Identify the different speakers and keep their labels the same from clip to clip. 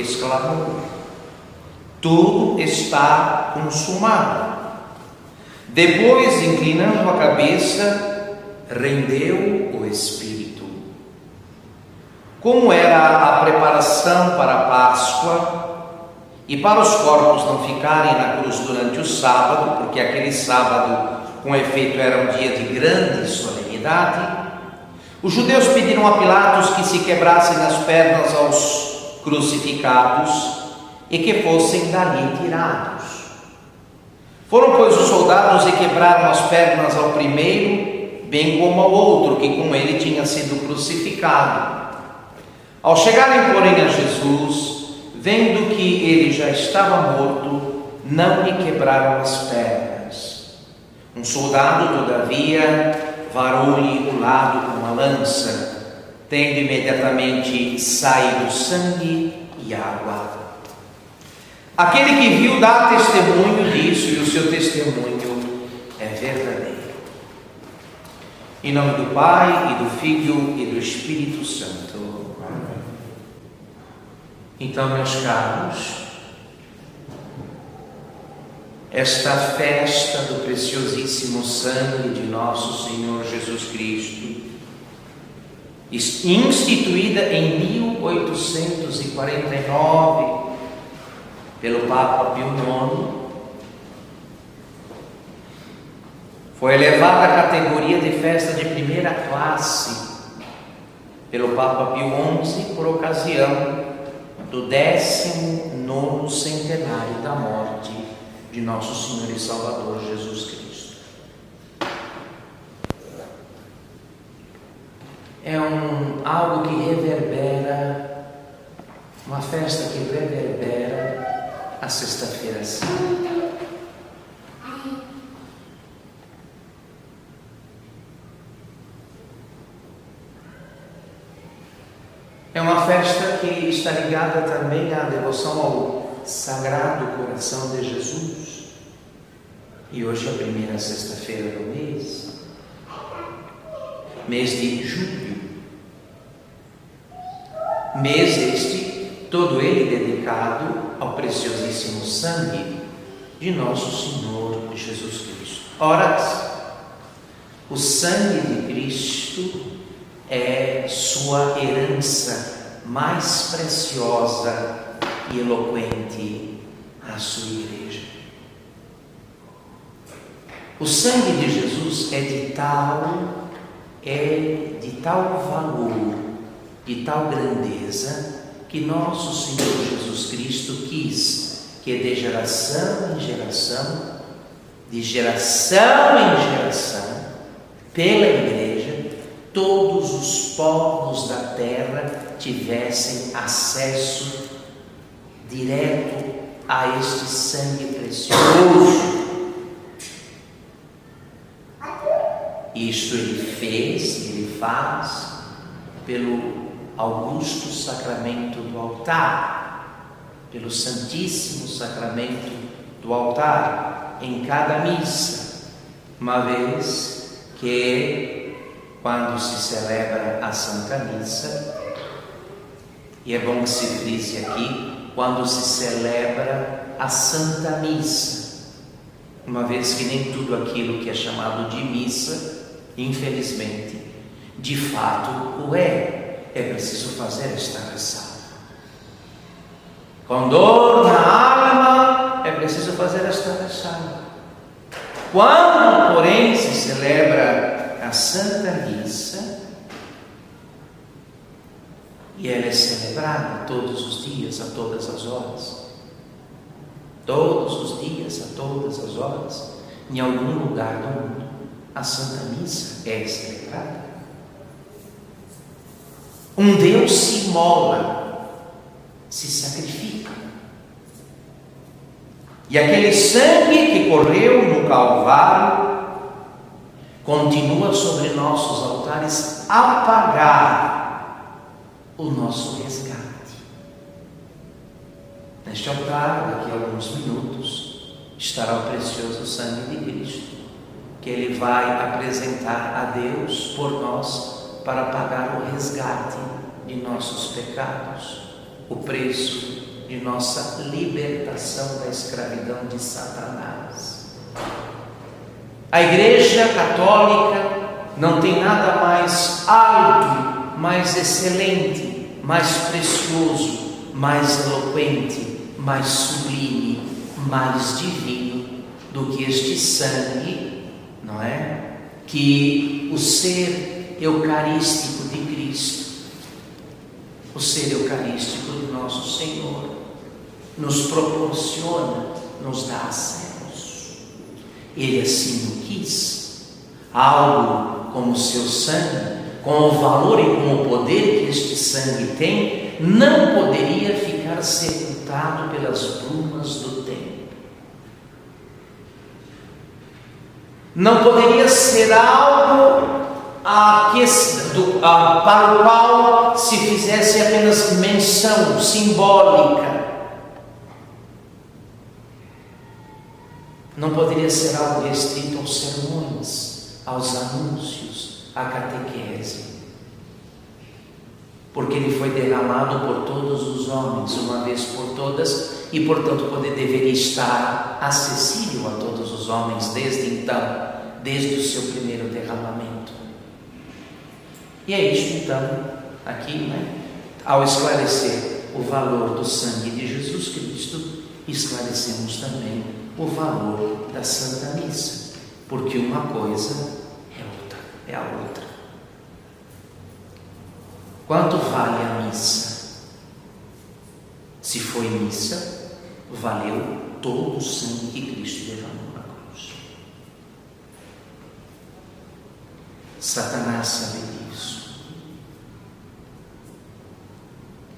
Speaker 1: exclamou: Tudo está consumado. Depois, inclinando a cabeça, rendeu o Espírito. Como era a preparação para a Páscoa, e para os corpos não ficarem na cruz durante o sábado, porque aquele sábado, com efeito, era um dia de grande solenidade, os judeus pediram a Pilatos que se quebrassem as pernas aos crucificados e que fossem dali tirados. Foram, pois, os soldados e quebraram as pernas ao primeiro, bem como ao outro, que com ele tinha sido crucificado. Ao chegarem, porém, a Jesus, vendo que ele já estava morto, não lhe quebraram as pernas. Um soldado, todavia, varou-lhe o lado com uma lança, tendo imediatamente saído sangue e água. Aquele que viu dá testemunho disso e o seu testemunho é verdadeiro. Em nome do Pai e do Filho e do Espírito Santo. Então, meus caros, esta festa do preciosíssimo sangue de nosso Senhor Jesus Cristo, instituída em 1849 pelo Papa Pio IX, foi elevada à categoria de festa de primeira classe pelo Papa Pio XI por ocasião do 19 centenário da morte de nosso Senhor e Salvador Jesus Cristo. É um, algo que reverbera, uma festa que reverbera a Sexta-feira Santa. É uma festa que está ligada também à devoção ao Sagrado Coração de Jesus. E hoje é a primeira sexta-feira do mês, mês de julho. Mês este, todo ele dedicado ao preciosíssimo sangue de nosso Senhor Jesus Cristo. Ora, o sangue de Cristo é sua herança mais preciosa e eloquente à sua igreja. O sangue de Jesus é de tal é de tal valor, de tal grandeza que nosso Senhor Jesus Cristo quis que de geração em geração, de geração em geração, pela igreja todos os povos da terra tivessem acesso direto a este sangue precioso. Isto ele fez, ele faz, pelo augusto sacramento do altar, pelo santíssimo sacramento do altar, em cada missa, uma vez que quando se celebra a Santa Missa, e é bom que se frise aqui, quando se celebra a Santa Missa, uma vez que nem tudo aquilo que é chamado de missa, infelizmente, de fato o é, é preciso fazer esta ressalva. Com dor na alma, é preciso fazer esta ressalva. Quando, porém, se celebra a Santa Missa e ela é celebrada todos os dias, a todas as horas. Todos os dias, a todas as horas, em algum lugar do mundo, a Santa Missa é celebrada. Um Deus se mola, se sacrifica. E aquele sangue que correu no Calvário continua sobre nossos altares a pagar o nosso resgate. Neste altar, daqui a alguns minutos, estará o precioso sangue de Cristo, que ele vai apresentar a Deus por nós para pagar o resgate de nossos pecados, o preço de nossa libertação da escravidão de Satanás. A Igreja Católica não tem nada mais alto, mais excelente, mais precioso, mais eloquente, mais sublime, mais divino do que este sangue, não é? Que o ser eucarístico de Cristo, o ser eucarístico de nosso Senhor, nos proporciona, nos dá acesso. Ele assim o quis. Algo como o seu sangue, com o valor e com o poder que este sangue tem, não poderia ficar sepultado pelas brumas do tempo. Não poderia ser algo a que, do, a, para o qual se fizesse apenas menção simbólica. Não poderia ser algo restrito aos sermões, aos anúncios, à catequese porque ele foi derramado por todos os homens, uma vez por todas, e portanto poder deveria estar acessível a todos os homens desde então, desde o seu primeiro derramamento. E é isso então, aqui, né? Ao esclarecer o valor do sangue de Jesus Cristo, esclarecemos também o valor da Santa Missa, porque uma coisa é outra, é a outra. Quanto vale a missa? Se foi missa, valeu todo o sangue que Cristo derramou na cruz. Satanás sabe disso.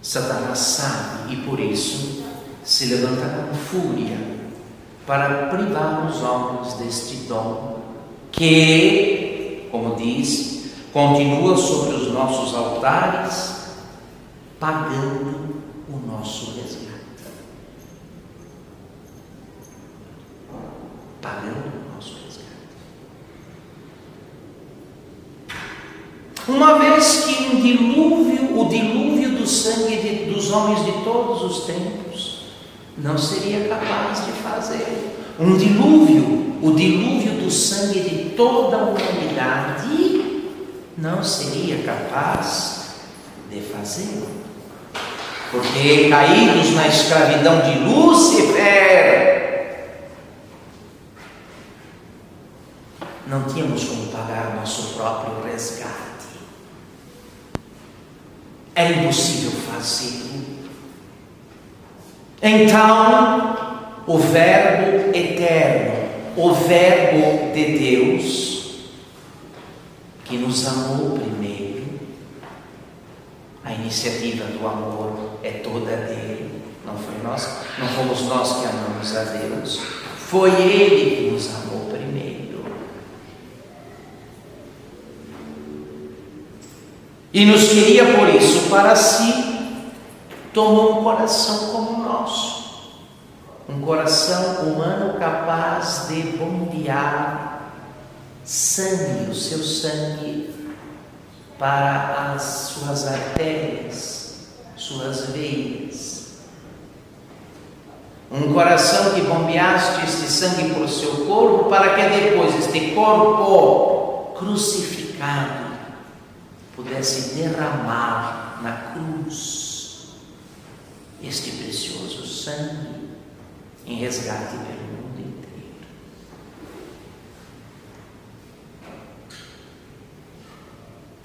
Speaker 1: Satanás sabe e por isso se levanta com fúria para privar os homens deste dom que, como diz, continua sobre os nossos altares, pagando o nosso resgate. Pagando o nosso resgate. Uma vez um dilúvio, o dilúvio do sangue de, dos homens de todos os tempos, não seria capaz de fazer. Um dilúvio, o dilúvio do sangue de toda a humanidade, não seria capaz de fazê-lo. Porque caídos na escravidão de Lúcifer, não tínhamos como pagar nosso próprio resgate. Era impossível fazê-lo. Então, o Verbo eterno, o Verbo de Deus, que nos amou primeiro. A iniciativa do amor é toda dele, não foi nós, não fomos nós que amamos a Deus, foi ele que nos amou primeiro. E nos queria por isso para si, tomou um coração como o nosso, um coração humano capaz de bombear sangue, o seu sangue, para as suas artérias, suas veias. Um coração que bombeaste este sangue por seu corpo, para que depois este corpo crucificado pudesse derramar na cruz este precioso sangue em resgate pelo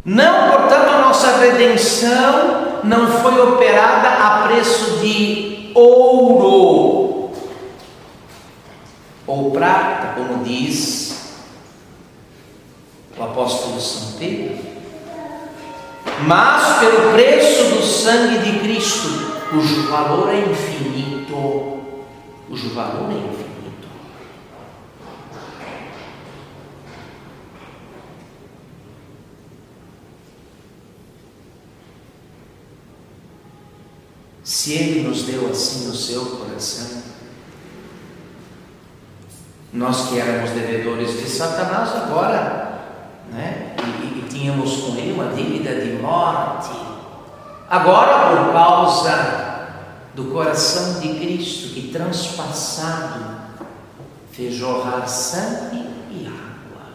Speaker 1: Não, portanto, a nossa redenção não foi operada a preço de ouro ou prata, como diz o apóstolo São Pedro, mas pelo preço do sangue de Cristo, cujo valor é infinito, cujo valor é infinito. Se Ele nos deu assim o seu coração, Nós que éramos devedores de Satanás, agora, né? E, tínhamos com ele uma dívida de morte. Agora, por causa do coração de Cristo que transpassado fez jorrar sangue e água.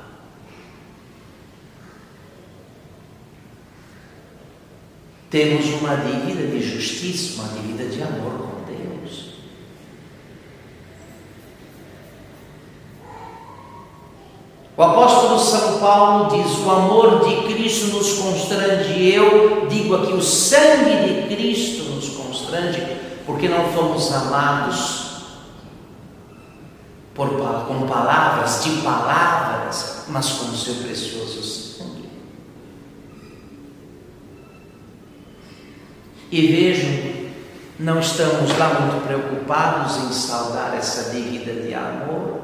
Speaker 1: Temos uma dívida de justiça, uma dívida de amor com Deus. O apóstolo São Paulo diz: O amor de Cristo nos constrange. Eu digo aqui: o sangue de Cristo nos constrange, porque não fomos amados por, com palavras, de palavras, mas com o seu precioso sangue. E vejam, não estamos lá muito preocupados em saldar essa dívida de amor.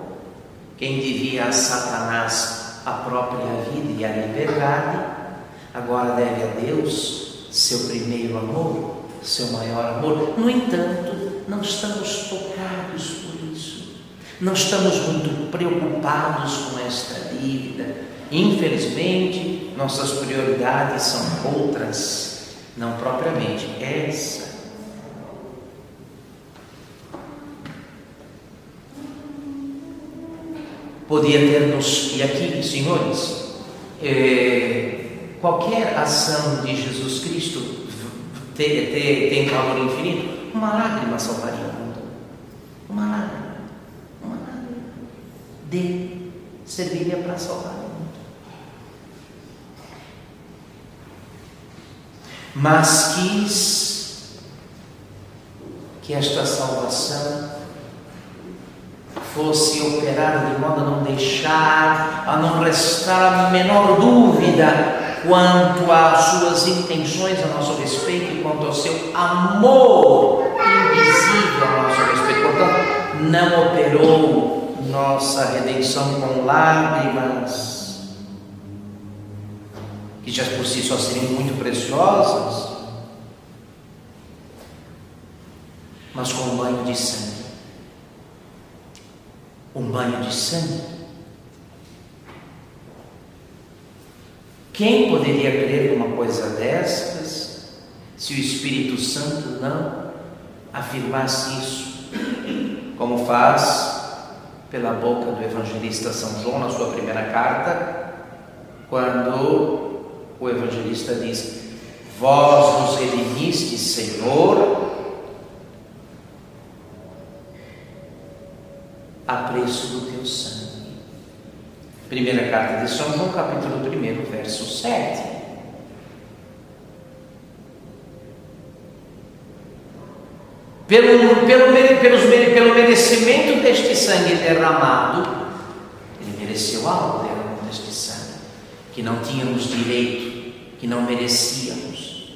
Speaker 1: Quem devia a Satanás a própria vida e a liberdade, agora deve a Deus seu primeiro amor, seu maior amor. No entanto, não estamos tocados por isso. Não estamos muito preocupados com esta dívida. Infelizmente, nossas prioridades são outras, não propriamente essa. Podia ter-nos, e aqui, senhores, é, qualquer ação de Jesus Cristo tem, tem, tem valor infinito, uma lágrima salvaria o mundo. Uma lágrima, uma lágrima de serviria para salvar o mundo. Mas quis que esta salvação fosse operado de modo a não deixar, a não restar a menor dúvida quanto às suas intenções a nosso respeito e quanto ao seu amor invisível a nosso respeito. Portanto, não operou nossa redenção com lágrimas, que já por si só seriam muito preciosas, mas com um banho de sangue um banho de sangue. Quem poderia crer numa coisa dessas se o Espírito Santo não afirmasse isso, como faz pela boca do evangelista São João na sua primeira carta, quando o evangelista diz: Vós nos redimistes, Senhor, a preço do teu sangue. Primeira carta de São João, capítulo 1, verso 7. Pelo, pelo, pelos, pelo merecimento deste sangue derramado, ele mereceu algo derramado deste sangue, que não tínhamos direito, que não merecíamos.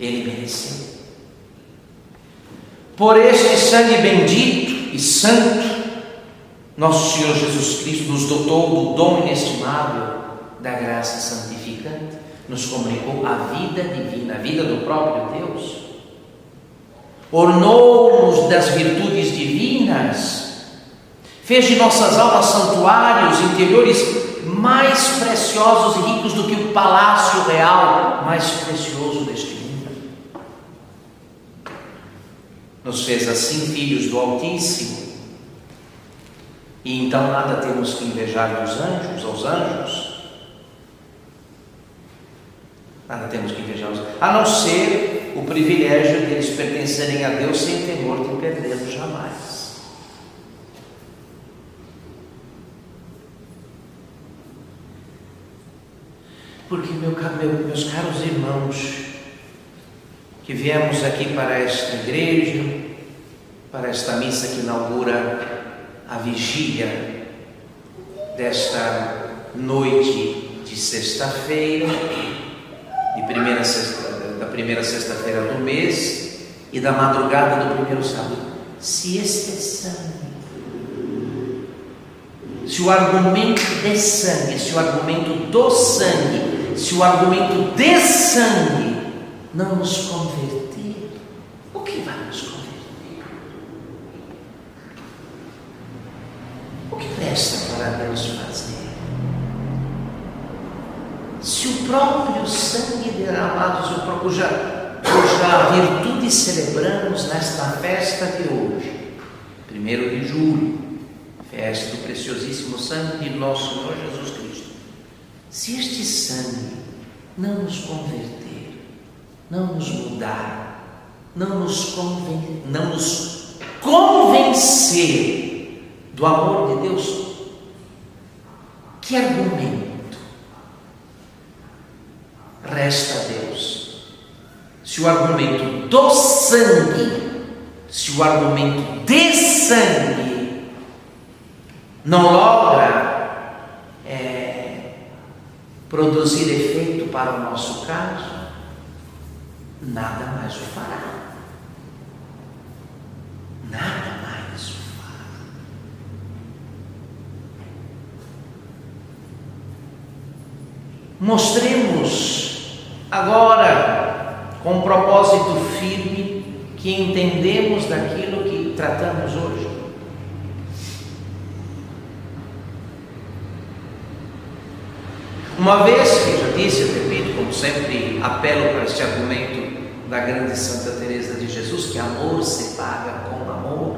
Speaker 1: Ele mereceu. Por este sangue bendito, e santo, nosso Senhor Jesus Cristo nos dotou do dom inestimável da graça santificante, nos comunicou a vida divina, a vida do próprio Deus, ornou-nos das virtudes divinas, fez de nossas almas santuários interiores mais preciosos e ricos do que o palácio real mais precioso deste nos fez assim filhos do Altíssimo. E então nada temos que invejar dos anjos, aos anjos. Nada temos que invejar, a não ser o privilégio de eles pertencerem a Deus sem temor de perdê-lo jamais. Porque, meu, meu, meus caros irmãos, que viemos aqui para esta igreja, para esta missa que inaugura a vigília desta noite de sexta-feira, primeira sexta, da primeira sexta-feira do mês e da madrugada do primeiro sábado. Se este é sangue, se o argumento de sangue, se o argumento do sangue, se o argumento de sangue não nos converter, o que vai nos converter? resta para Deus fazer? Se o próprio sangue derramado, cuja, cuja virtude celebramos nesta festa de hoje, primeiro de julho, festa do preciosíssimo sangue de nosso Senhor Jesus Cristo. Se este sangue não nos converter, não nos mudar, não nos, conven não nos convencer do amor de Deus, que argumento resta a Deus? Se o argumento do sangue, se o argumento de sangue não logra é, produzir efeito para o nosso caso, nada mais o fará. Nada mais o fará. Mostremos agora, com um propósito firme, que entendemos daquilo que tratamos hoje. Uma vez que já disse, eu repito, como sempre apelo para este argumento da grande Santa Teresa de Jesus, que amor se paga com amor,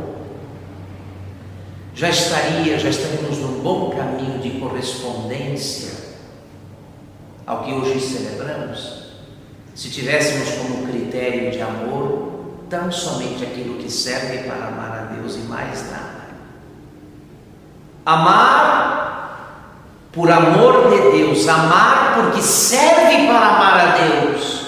Speaker 1: já estaria, já estaríamos num bom caminho de correspondência ao que hoje celebramos, se tivéssemos como critério de amor tão somente aquilo que serve para amar a Deus e mais nada. Amar por amor de Deus, amar porque serve para amar a Deus,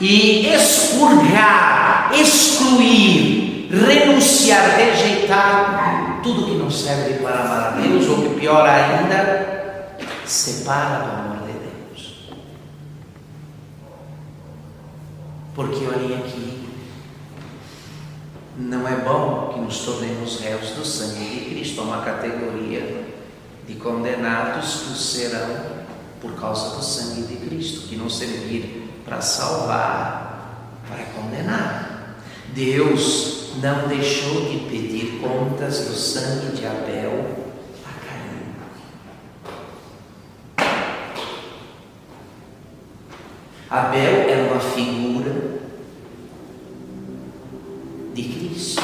Speaker 1: e expurgar, excluir, renunciar, rejeitar tudo que não serve para amar a Deus, ou que pior ainda, separa do amor de Deus. Porque olhem aqui, não é bom que nos tornemos réus do sangue de Cristo, é uma categoria de condenados que serão por causa do sangue de Cristo, que não servir para salvar, para condenar. Deus não deixou de pedir contas do sangue de Abel a Caim. Abel era uma figura de Cristo,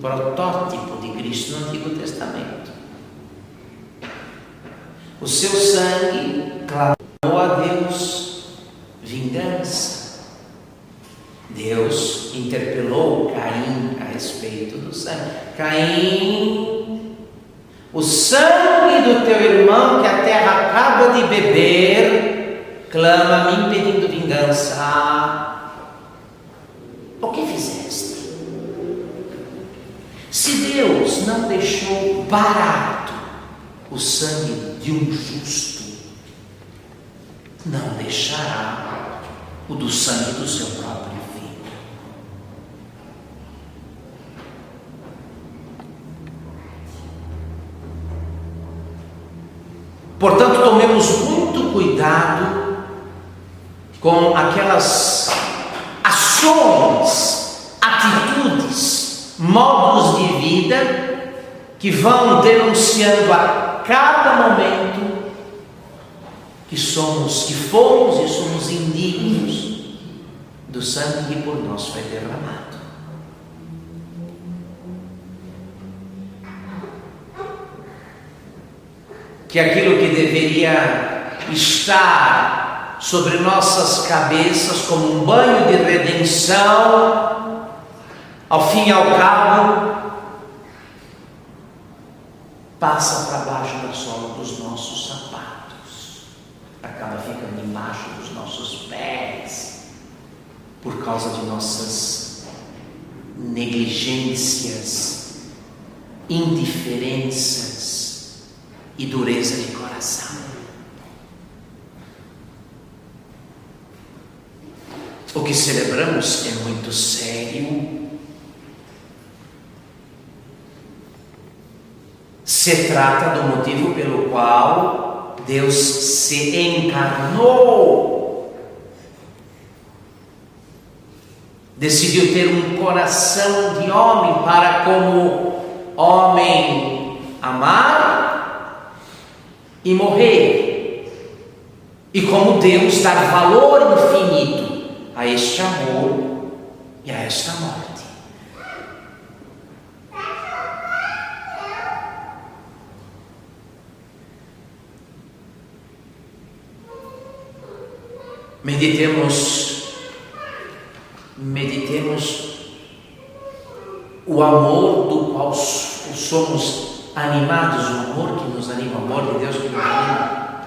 Speaker 1: protótipo de Cristo no Antigo Testamento. O seu sangue clamou a Deus vingança. Deus interpelou Caim a respeito do sangue. Caim, o sangue do teu irmão que a terra acaba de beber, clama a mim pedindo vingança. O que fizeste? Se Deus não deixou barato o sangue de um justo não deixará o do sangue do seu próprio filho. Portanto, tomemos muito cuidado com aquelas ações, atitudes, modos de vida que vão denunciando a cada momento que somos, que fomos e somos indignos do sangue que por nós foi derramado. Que aquilo que deveria estar sobre nossas cabeças como um banho de redenção, ao fim e ao cabo, passa para baixo da sola dos nossos sapatos, acaba ficando embaixo dos nossos pés, por causa de nossas negligências, indiferenças e dureza de coração. O que celebramos é muito sério Se trata do motivo pelo qual Deus se encarnou. Decidiu ter um coração de homem para, como homem, amar e morrer. E como Deus dar valor infinito a este amor e a esta morte. Meditemos, meditemos o amor do qual somos animados, o amor que nos anima, o amor de Deus que nos anima.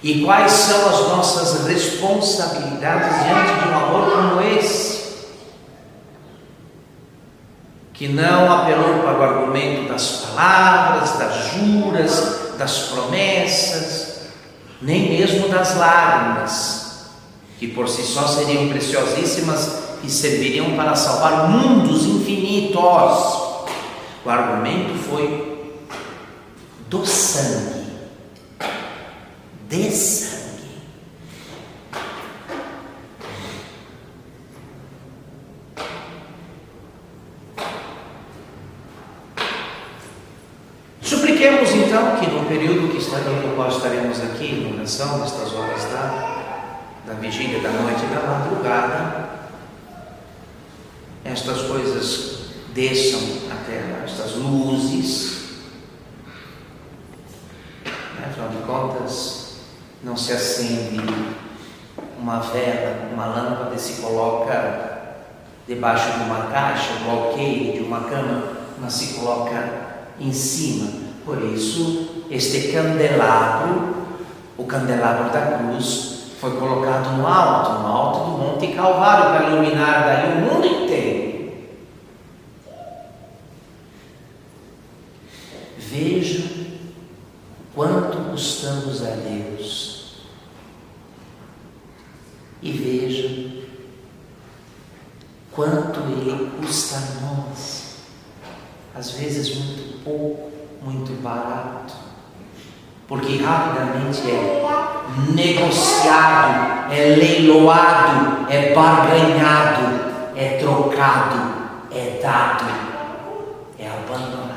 Speaker 1: E quais são as nossas responsabilidades diante de um amor como esse? Que não apelou para o argumento das palavras, das juras, das promessas, nem mesmo das lágrimas, que por si só seriam preciosíssimas e serviriam para salvar mundos infinitos. O argumento foi do sangue, de sangue. Supliquemos então que no período que estaremos, no qual estaremos aqui, em oração, nestas horas da, da vigília da noite e da madrugada, estas coisas desçam à terra, estas luzes. Né? Afinal de contas, não se acende uma vela, uma lâmpada e se coloca debaixo de uma caixa, do alqueire de uma cama, mas se coloca em cima. Por isso, este candelabro, o candelabro da cruz, foi colocado no alto, no alto do Monte Calvário, para iluminar daí o mundo inteiro. Veja quanto custamos a Deus. E veja quanto Ele custa a nós às vezes muito pouco, muito barato, porque rapidamente é negociado, é leiloado, é barganhado, é trocado, é dado, é abandonado.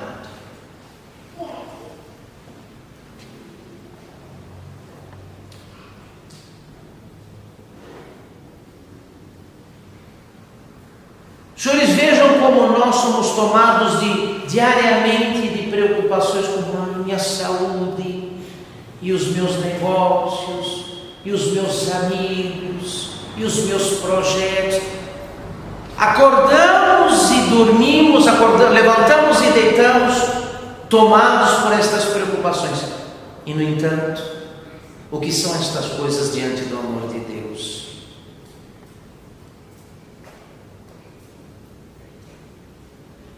Speaker 1: Senhores, vejam como nós somos tomados de, diariamente preocupações com a minha saúde, e os meus negócios, e os meus amigos, e os meus projetos. Acordamos e dormimos, acordamos, levantamos e deitamos, tomados por estas preocupações. E, no entanto, o que são estas coisas diante do amor de Deus?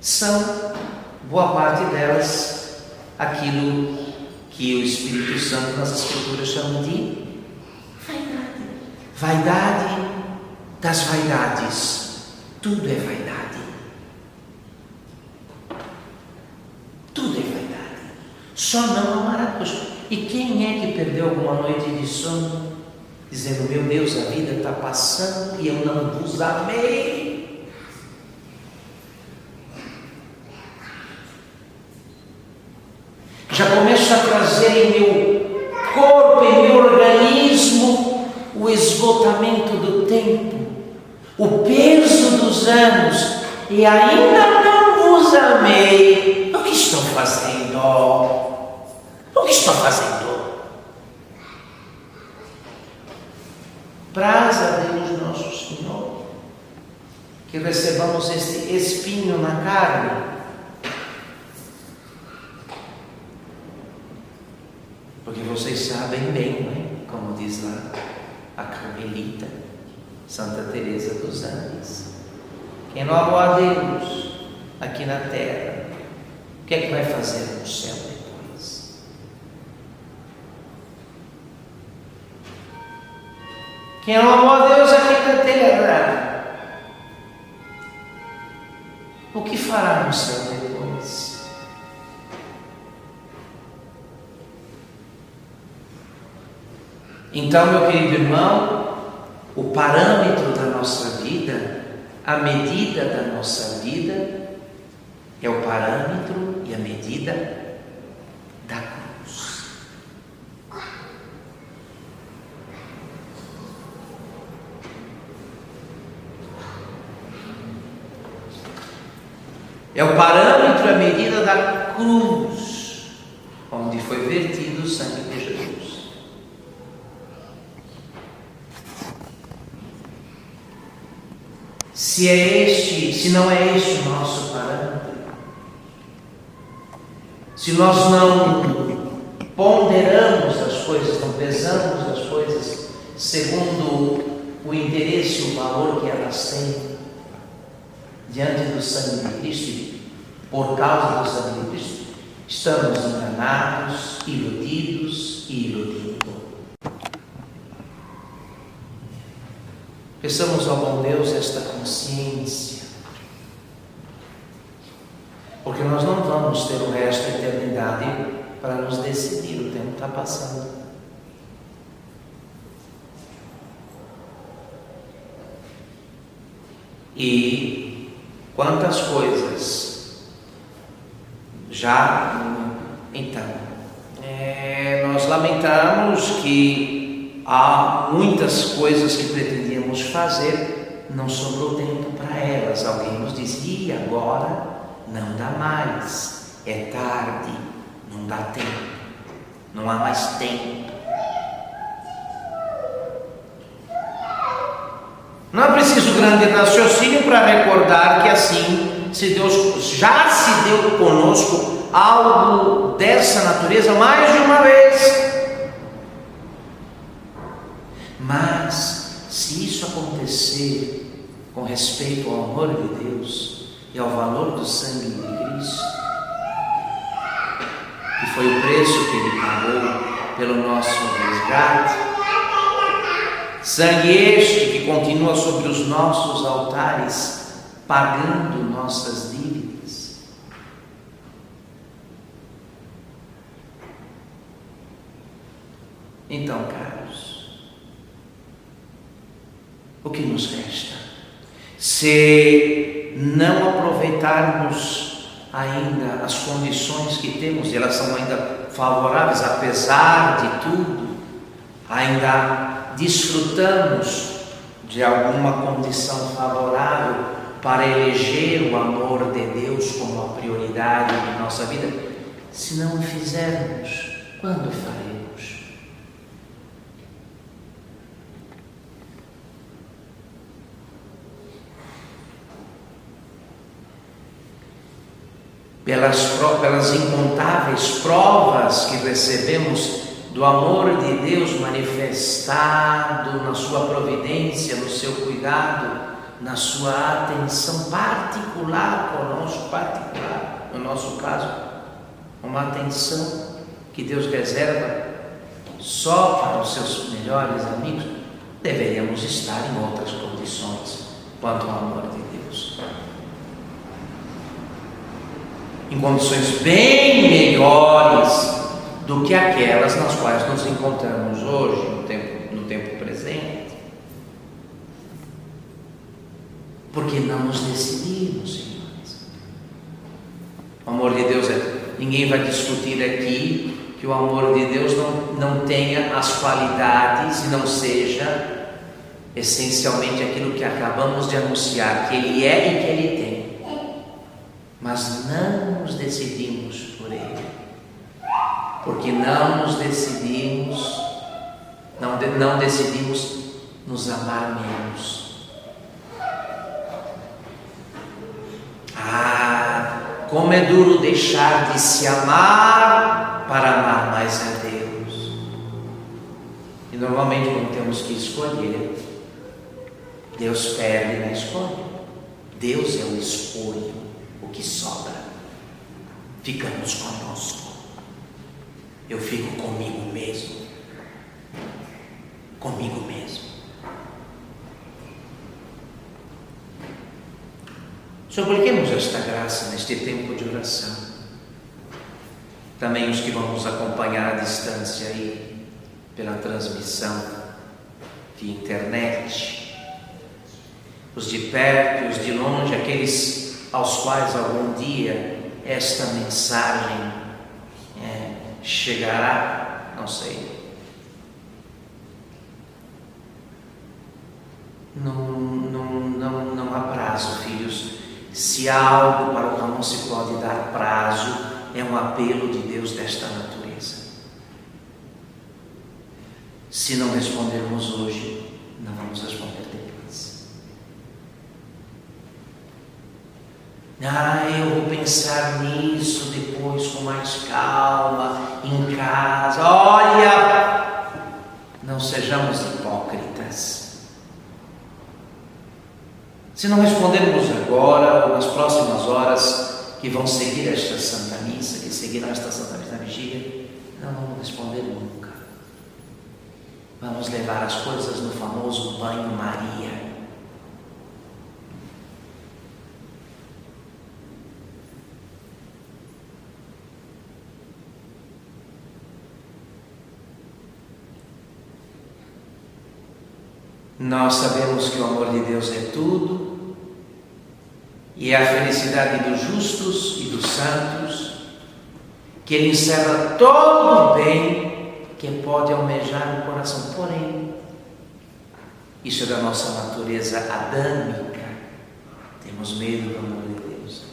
Speaker 1: são, boa parte delas, aquilo que o Espírito Santo nas Escrituras chama de vaidade. Vaidade das vaidades. Tudo é vaidade. Tudo é vaidade. Só não amar a Deus. E quem é que perdeu alguma noite de sono dizendo: Meu Deus, a vida está passando e eu não vos amei? Já começo a trazer em meu corpo, em meu organismo, o esgotamento do tempo, o peso dos anos, e ainda não vos amei. O que estou fazendo? O que estou fazendo? Praza Deus nosso Senhor que recebamos este espinho na carne Porque vocês sabem bem, né? como diz lá a Carmelita, Santa Teresa dos Andes. Quem não amou a Deus aqui na terra, o que é que vai fazer no céu depois? Quem não amou a Deus aqui na terra, o que fará no céu depois? Então, meu querido irmão, o parâmetro da nossa vida, a medida da nossa vida, é o parâmetro e a medida É o parâmetro, a medida da cruz, onde foi vertido o sangue de Jesus. Se é este, se não é este o nosso parâmetro, se nós não ponderamos as coisas, não pesamos as coisas segundo o interesse o valor que elas têm diante do sangue de Cristo, por causa do sangue de Cristo, estamos enganados, iludidos e iludindo. Peçamos ao bom Deus esta consciência, porque nós não vamos ter o resto da eternidade para nos decidir, o tempo está passando. E quantas coisas já então é, nós lamentamos que há muitas coisas que fazer, não sobrou tempo para elas. Alguém nos dizia agora não dá mais, é tarde, não dá tempo, não há mais tempo. Não é preciso grande raciocínio para recordar que assim, se Deus já se deu conosco algo dessa natureza mais de uma vez. Mas, se isso acontecer com respeito ao amor de Deus e ao valor do sangue de Cristo, que foi o preço que Ele pagou pelo nosso resgate, Sangue este que continua sobre os nossos altares, pagando nossas dívidas. Então, caros, o que nos resta? Se não aproveitarmos ainda as condições que temos, e elas são ainda favoráveis, apesar de tudo, ainda desfrutamos de alguma condição favorável para eleger o amor de Deus como a prioridade de nossa vida, se não o fizermos, quando faremos? Pelas, pelas incontáveis provas que recebemos do amor de Deus manifestado na sua providência, no seu cuidado, na sua atenção particular conosco, particular, no nosso caso, uma atenção que Deus reserva só para os seus melhores amigos, deveríamos estar em outras condições quanto ao amor de Deus. Em condições bem melhores do que aquelas nas quais nos encontramos hoje, no tempo, no tempo presente. Porque não nos decidimos, senhores. O amor de Deus é. Ninguém vai discutir aqui que o amor de Deus não, não tenha as qualidades e não seja essencialmente aquilo que acabamos de anunciar, que Ele é e que Ele tem. Mas não nos decidimos por Ele porque não nos decidimos, não, não decidimos nos amar menos. Ah, como é duro deixar de se amar para amar mais a Deus. E normalmente quando temos que escolher, Deus perde na escolha. Deus é o escolho, o que sobra. Ficamos conosco eu fico comigo mesmo. Comigo mesmo. Supliquemos esta graça neste tempo de oração. Também os que vão nos acompanhar à distância aí, pela transmissão de internet, os de perto os de longe, aqueles aos quais algum dia esta mensagem chegará, não sei. Não, não, não, não há prazo, filhos. Se há algo para o qual não se pode dar prazo, é um apelo de Deus desta natureza. Se não respondermos hoje, não vamos responder depois. Ah, eu vou pensar nisso depois com mais calma, em casa. Olha, não sejamos hipócritas. Se não respondermos agora ou nas próximas horas que vão seguir esta Santa Missa, que seguirá esta Santa Missa Vigília, não vamos responder nunca. Vamos levar as coisas no famoso banho-maria. Nós sabemos que o amor de Deus é tudo, e é a felicidade dos justos e dos santos, que Ele encerra todo o bem que pode almejar o coração. Porém, isso é da nossa natureza adâmica. Temos medo do amor de Deus.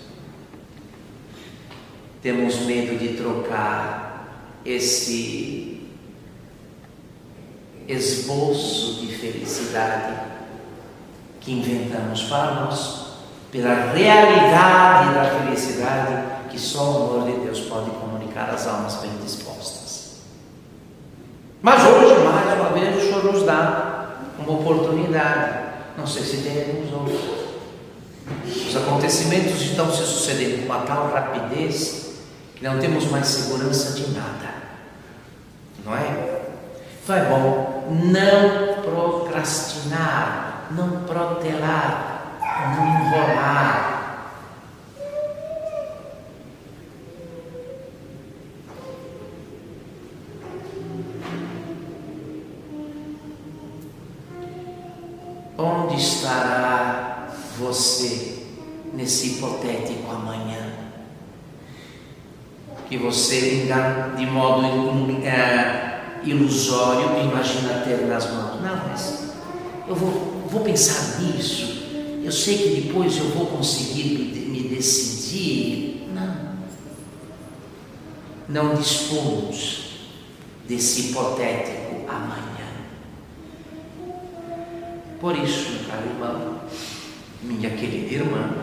Speaker 1: Temos medo de trocar esse esboço de felicidade que inventamos para nós, pela realidade da felicidade que só o amor de Deus pode comunicar às almas bem dispostas. Mas hoje, mais uma vez, o Senhor nos dá uma oportunidade. Não sei se teremos outros. Os acontecimentos estão se sucedendo com uma tal rapidez que não temos mais segurança de nada. Não é? Então é bom não procrastinar, não protelar, não enrolar. Onde estará você nesse hipotético amanhã? Que você, de modo é, ilusório imagina ter nas mãos. Não, mas eu vou, vou pensar nisso. Eu sei que depois eu vou conseguir me, me decidir. Não. Não dispomos desse hipotético amanhã. Por isso, caro irmão, minha querida irmã,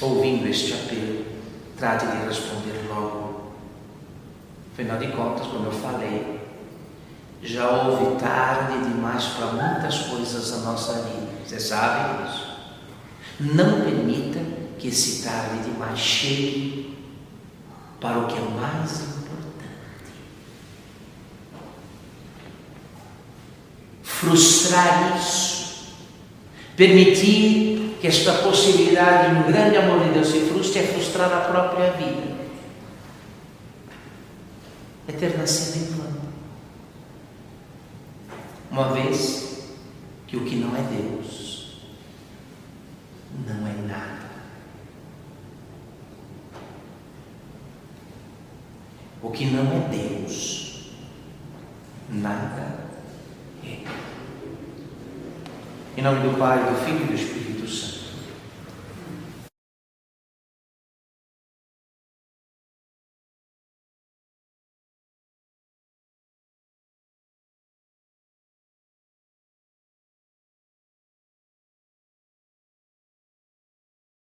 Speaker 1: ouvindo este apelo, trate de responder logo Afinal de contas, como eu falei, já houve tarde demais para muitas coisas na nossa vida. Você sabe disso? Não permita que esse tarde demais chegue para o que é mais importante. Frustrar isso, permitir que esta possibilidade de um grande amor de Deus se frustre é frustrar a própria vida é ter nascido em plano. Uma vez que o que não é Deus não é nada. O que não é Deus, nada é. Em nome do Pai, do Filho e do Espírito